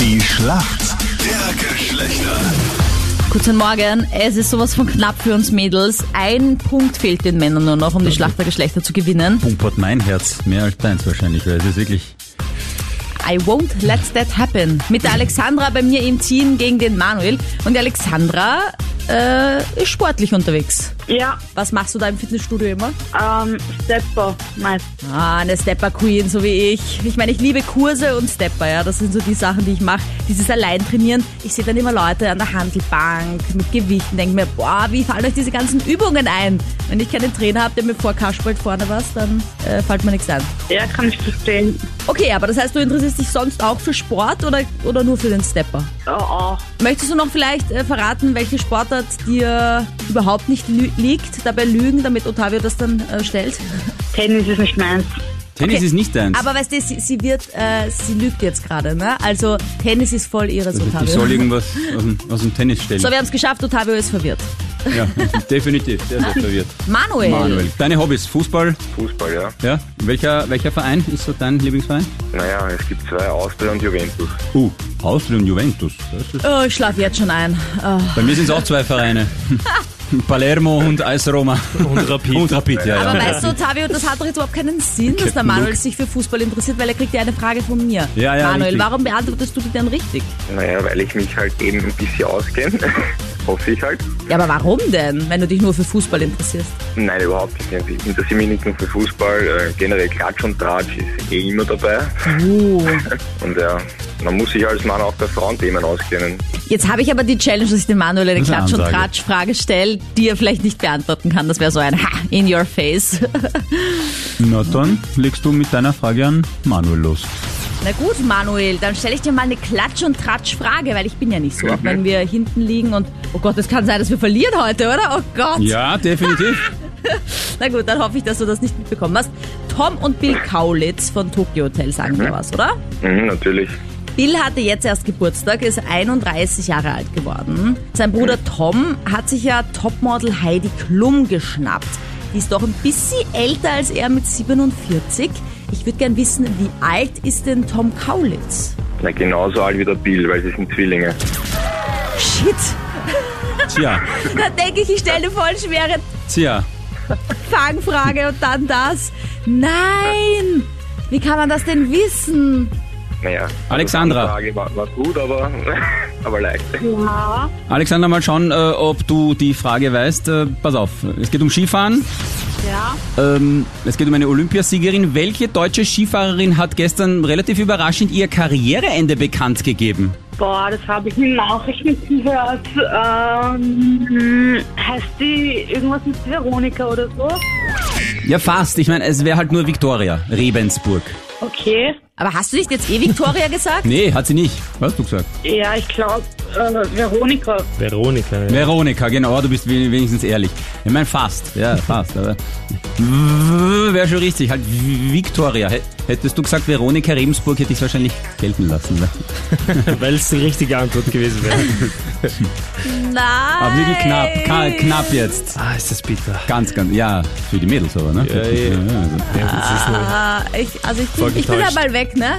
Die Schlacht der Geschlechter. Guten Morgen. Es ist sowas von knapp für uns Mädels. Ein Punkt fehlt den Männern nur noch, um die Schlacht der Geschlechter zu gewinnen. Pumpert mein Herz mehr als deins wahrscheinlich, weil es ist wirklich. I won't let that happen. Mit der Alexandra bei mir im Team gegen den Manuel. Und die Alexandra äh, ist sportlich unterwegs. Ja, Was machst du da im Fitnessstudio immer? ähm, Stepper meist. Ah, eine Stepper Queen, so wie ich. Ich meine, ich liebe Kurse und Stepper, ja. Das sind so die Sachen, die ich mache. Dieses allein trainieren. Ich sehe dann immer Leute an der Handelbank mit Gewichten, denke mir, boah, wie fallen euch diese ganzen Übungen ein? Wenn ich keinen Trainer habe, der mir vorkaspelt vorne was, dann äh, fällt mir nichts ein. Ja, kann ich verstehen. Okay, aber das heißt, du interessierst dich sonst auch für Sport oder, oder nur für den Stepper? Oh, oh. Möchtest du noch vielleicht äh, verraten, welche Sportart dir überhaupt nicht lü- liegt? Dabei lügen, damit Ottavio das dann äh, stellt? Tennis ist nicht meins. Tennis Okay. ist nicht deins. Aber weißt du, sie, sie wird, äh, sie lügt jetzt gerade, ne? Also Tennis ist voll ihres, Also, Ottavio. ich soll irgendwas aus dem, aus dem Tennis stellen. so, wir haben es geschafft, Ottavio ist verwirrt. Ja, definitiv. Sehr, sehr verwirrt. Manuel. Manuel. Deine Hobbys? Fußball? Fußball, ja. Ja. Welcher, welcher Verein ist so dein Lieblingsverein? Naja, es gibt zwei, Austria und Juventus. Uh, Austria und Juventus. Das ist, Oh, ich schlafe jetzt schon ein. Oh. bei mir sind es auch zwei Vereine. Palermo und AS Roma. Und Rapid. Und Rapid, ja, Aber ja. weißt du, Ottavio, das hat doch jetzt überhaupt keinen Sinn, dass der Manuel sich für Fußball interessiert, weil er kriegt ja eine Frage von mir. Ja, ja, Manuel, richtig. warum beantwortest du die denn richtig? Naja, weil ich mich halt eben ein bisschen auskenne. Hoffe ich halt. Ja, aber warum denn, wenn du dich nur für Fußball interessierst? Nein, überhaupt nicht. Ich interessiere mich nicht nur für Fußball. Äh, generell Klatsch und Tratsch ist eh immer dabei. Uh. Und ja, man muss sich als Mann auch bei Frauenthemen auskennen. Jetzt habe ich aber die Challenge, dass ich dem Manuel eine Klatsch- und. Tratsch-Frage stelle, die er vielleicht nicht beantworten kann. Das wäre so ein Ha, in your face. Na dann legst du mit deiner Frage an Manuel los. Na gut, Manuel, dann stelle ich dir mal eine Klatsch- und Tratsch-Frage, weil ich bin ja nicht so, auch wenn wir hinten liegen und, oh Gott, es kann sein, dass wir verlieren heute, oder? Oh Gott. Ja, definitiv. Na gut, dann hoffe ich, dass du das nicht mitbekommen hast. Tom und Bill Kaulitz von Tokyo Hotel sagen dir was, oder? Mhm, natürlich. Bill hatte jetzt erst Geburtstag, ist 31 Jahre alt geworden. Sein Bruder Tom hat sich ja Topmodel Heidi Klum geschnappt. Die ist doch ein bisschen älter als er mit 47. Ich würde gern wissen, wie alt ist denn Tom Kaulitz? Na, genauso alt wie der Bill, weil sie sind Zwillinge. Shit, Tja, da denke ich, ich stelle eine voll schwere tja. Fangfrage und dann das. Nein! Wie kann man das denn wissen? Naja. also Alexandra. Die Frage war, war gut, aber, aber leicht. Ja, Alexander, mal schauen, äh, ob du die Frage weißt. Äh, pass auf, es geht um Skifahren. ja. Ähm, es geht um eine Olympiasiegerin. Welche deutsche Skifahrerin hat gestern relativ überraschend ihr Karriereende bekannt gegeben? Boah, das habe ich in Nachrichten gehört. Ähm, heißt die irgendwas mit Veronika oder so? Ja, fast. Ich meine, es wäre halt nur Viktoria Rebensburg. Okay. Aber hast du nicht jetzt eh Victoria gesagt? Nee, hat sie nicht. Was hast du gesagt? Ja, ich glaube, äh, Veronika. Veronika. Ja. Veronika, genau, du bist we- wenigstens ehrlich. Ich meine, fast. Ja, fast. Aber wäre schon richtig. Halt Viktoria. Hä- Hättest du gesagt Veronika Rebensburg, hätte ich es wahrscheinlich gelten lassen. Ne? Weil es die richtige Antwort gewesen wäre. Nein! Aber wirklich knapp. Ka knapp jetzt. ah, ist das bitter. Ganz, ganz. Ja, für die Mädels aber, ne? Ja, ja. also. Ja, nur, Ah, ich, also ich bin, ich bin ja getäuscht. mal weg, ne?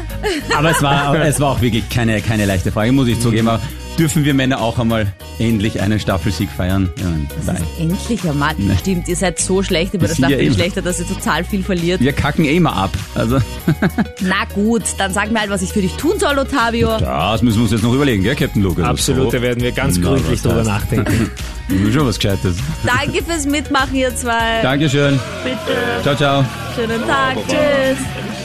Aber es war, es war auch wirklich keine, keine leichte Frage, muss ich zugeben. Aber dürfen wir Männer auch einmal endlich einen Staffelsieg feiern? Ja, nein. Endlich einmal. Nee. Stimmt, ihr seid so schlecht über das ja Staffel eben- schlechter, dass ihr total viel verliert. Wir kacken eh immer ab. Also, Na gut, dann sag mir halt, was ich für dich tun soll, Ottavio. das müssen wir uns jetzt noch überlegen, gell, Captain Luke? Also absolut, da so, werden wir ganz Na, gründlich drüber heißt? nachdenken. schon was Gescheites. Danke fürs Mitmachen, ihr zwei. Dankeschön. Bitte. Ciao, ciao. Schönen Tag. Tschüss.